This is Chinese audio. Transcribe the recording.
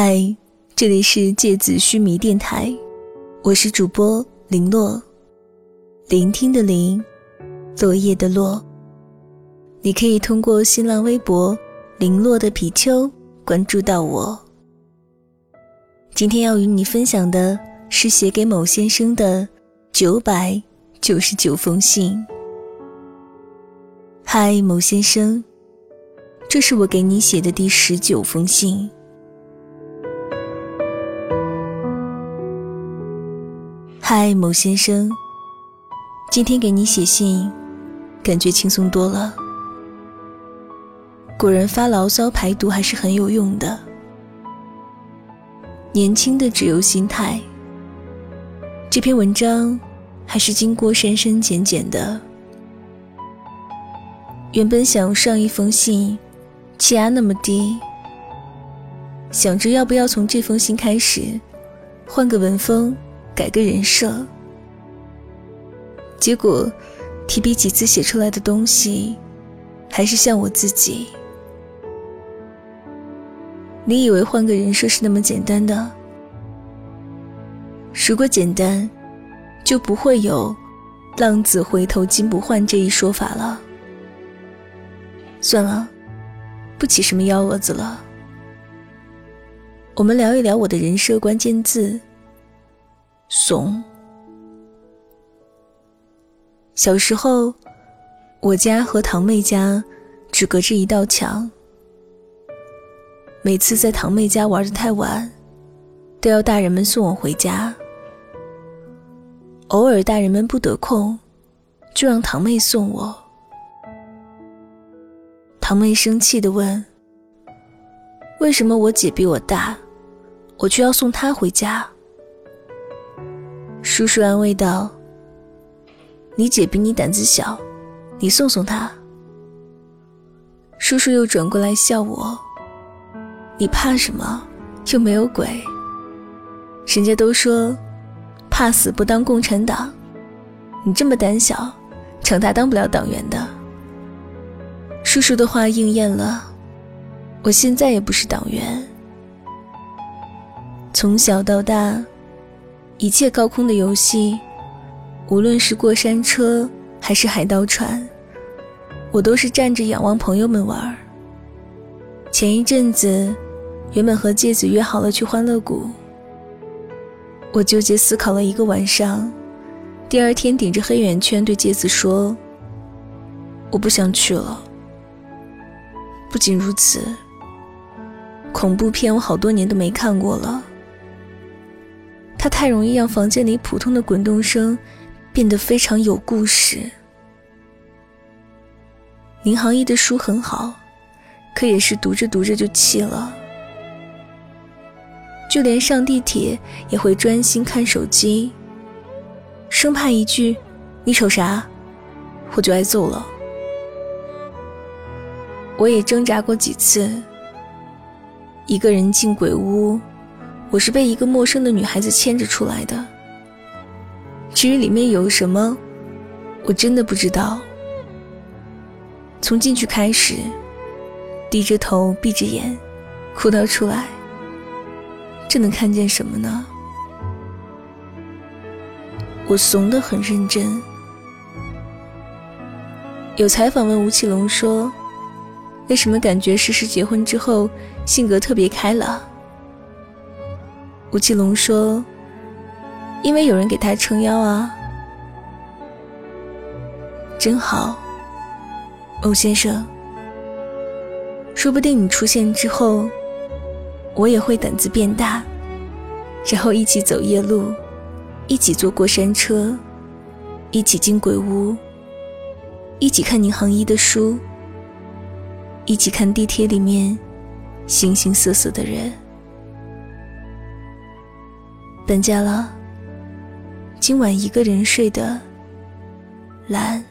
嗨，这里是芥子须弥电台，我是主播林洛，聆听的聆，落叶的落。你可以通过新浪微博“零落的皮丘”关注到我。今天要与你分享的是写给某先生的九百九十九封信。嗨，某先生，这是我给你写的第十九封信。嗨，某先生，今天给你写信，感觉轻松多了。果然发牢骚排毒还是很有用的。年轻的只有心态。这篇文章还是经过删删减减的。原本想上一封信，气压那么低，想着要不要从这封信开始，换个文风。改个人设，结果提笔几次写出来的东西，还是像我自己。你以为换个人设是那么简单的？如果简单，就不会有“浪子回头金不换”这一说法了。算了，不起什么幺蛾子了。我们聊一聊我的人设关键字。怂。小时候，我家和堂妹家只隔着一道墙。每次在堂妹家玩的太晚，都要大人们送我回家。偶尔大人们不得空，就让堂妹送我。堂妹生气的问：“为什么我姐比我大，我却要送她回家？”叔叔安慰道：“你姐比你胆子小，你送送她。”叔叔又转过来笑我：“你怕什么？又没有鬼。人家都说，怕死不当共产党，你这么胆小，长大当不了党员的。”叔叔的话应验了，我现在也不是党员。从小到大。一切高空的游戏，无论是过山车还是海盗船，我都是站着仰望朋友们玩。前一阵子，原本和芥子约好了去欢乐谷，我纠结思考了一个晚上，第二天顶着黑眼圈对芥子说：“我不想去了。”不仅如此，恐怖片我好多年都没看过了。它太容易让房间里普通的滚动声变得非常有故事。林航一的书很好，可也是读着读着就气了。就连上地铁也会专心看手机，生怕一句“你瞅啥”，我就挨揍了。我也挣扎过几次，一个人进鬼屋。我是被一个陌生的女孩子牵着出来的。至于里面有什么，我真的不知道。从进去开始，低着头，闭着眼，哭到出来，这能看见什么呢？我怂得很认真。有采访问吴奇隆说：“为什么感觉诗诗结婚之后性格特别开朗？”吴奇隆说：“因为有人给他撑腰啊，真好，欧先生。说不定你出现之后，我也会胆子变大，然后一起走夜路，一起坐过山车，一起进鬼屋，一起看宁杭一的书，一起看地铁里面形形色色的人。”搬家了，今晚一个人睡的蓝。